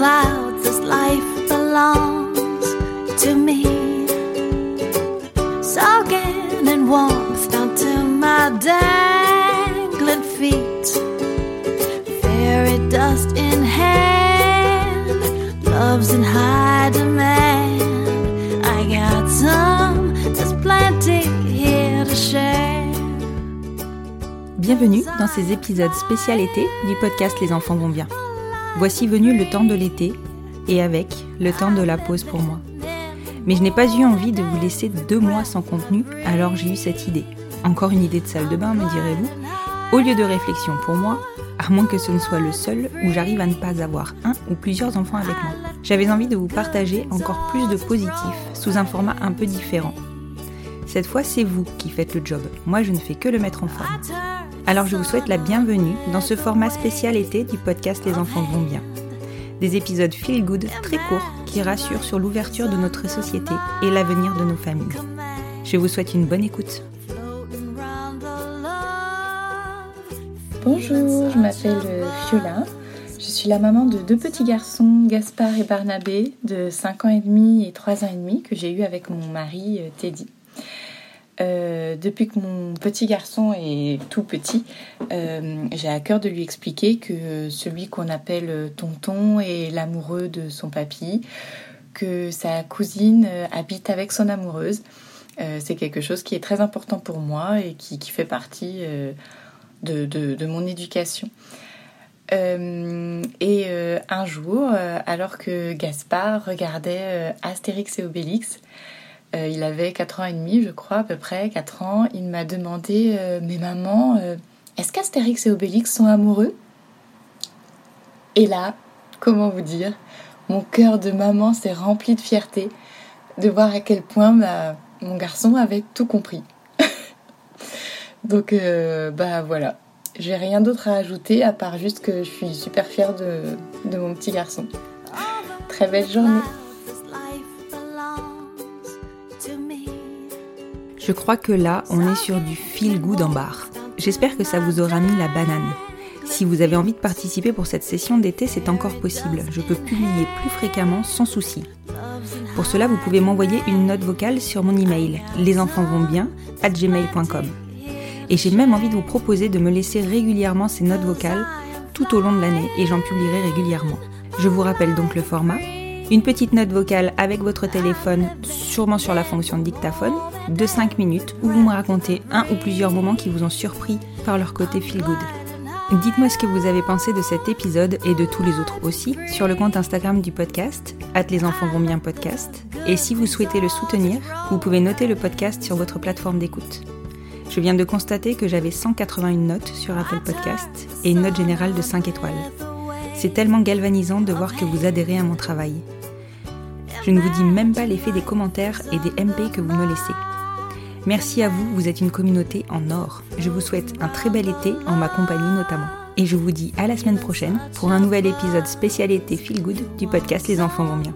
Clouds, this life belongs to me. Soaking in warmth down to my dangling feet. Fairy dust in hand, love's in high demand. I got some, there's plenty here to share. Bienvenue dans ces épisodes spécial été du podcast Les enfants vont bien. Voici venu le temps de l'été et avec le temps de la pause pour moi. Mais je n'ai pas eu envie de vous laisser deux mois sans contenu, alors j'ai eu cette idée. Encore une idée de salle de bain, me direz-vous Au lieu de réflexion pour moi, à moins que ce ne soit le seul où j'arrive à ne pas avoir un ou plusieurs enfants avec moi. J'avais envie de vous partager encore plus de positifs sous un format un peu différent. Cette fois, c'est vous qui faites le job. Moi, je ne fais que le mettre en forme. Alors je vous souhaite la bienvenue dans ce format spécial été du podcast Les enfants vont bien. Des épisodes feel good très courts qui rassurent sur l'ouverture de notre société et l'avenir de nos familles. Je vous souhaite une bonne écoute. Bonjour, je m'appelle euh, Fiola. Je suis la maman de deux petits garçons, Gaspard et Barnabé, de 5 ans et demi et 3 ans et demi, que j'ai eu avec mon mari euh, Teddy. Euh, depuis que mon petit garçon est tout petit, euh, j'ai à cœur de lui expliquer que celui qu'on appelle tonton est l'amoureux de son papy, que sa cousine euh, habite avec son amoureuse. C'est quelque chose qui est très important pour moi et qui, fait partie de, mon éducation. Et un jour, alors que Gaspard regardait Astérix et Obélix, euh, il avait 4 ans et demi, je crois, à peu près, 4 ans, il m'a demandé euh, Mais maman, euh, est-ce qu'Astérix et Obélix sont amoureux? Et là, comment vous dire, mon cœur de maman s'est rempli de fierté de voir à quel point mon garçon avait tout compris. Donc, euh, bah voilà. J'ai rien d'autre à ajouter à part juste que je suis super fière de, de mon petit garçon. Très belle journée. Je crois que là, on est sur du feel good en bar. J'espère que ça vous aura mis la banane. Si vous avez envie de participer pour cette session d'été, c'est encore possible. Je peux publier plus fréquemment sans souci. Pour cela, vous pouvez m'envoyer une note vocale sur mon email lesenfantsvontsbien gmail.com. Et j'ai même envie de vous proposer de me laisser régulièrement ces notes vocales tout au long de l'année et j'en publierai régulièrement. Je vous rappelle donc le format. Une petite note vocale avec votre téléphone, sûrement sur la fonction dictaphone, de 5 minutes où vous me racontez un ou plusieurs moments qui vous ont surpris par leur côté feel good. Dites-moi ce que vous avez pensé de cet épisode et de tous les autres aussi sur le compte Instagram du podcast, at les enfants vont bien podcast. Et si vous souhaitez le soutenir, vous pouvez noter le podcast sur votre plateforme d'écoute. Je viens de constater que j'avais 181 notes sur Apple Podcast et une note générale de 5 étoiles. C'est tellement galvanisant de voir que vous adhérez à mon travail. Je ne vous dis même pas l'effet des commentaires et des MP que vous me laissez. Merci à vous, vous êtes une communauté en or. Je vous souhaite un très bel été en ma compagnie notamment. Et je vous dis à la semaine prochaine pour un nouvel épisode spécial été Feel Good du podcast Les enfants vont bien.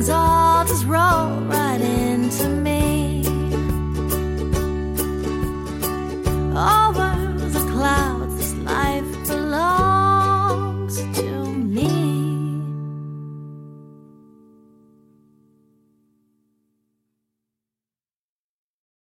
Things all just roll right into me.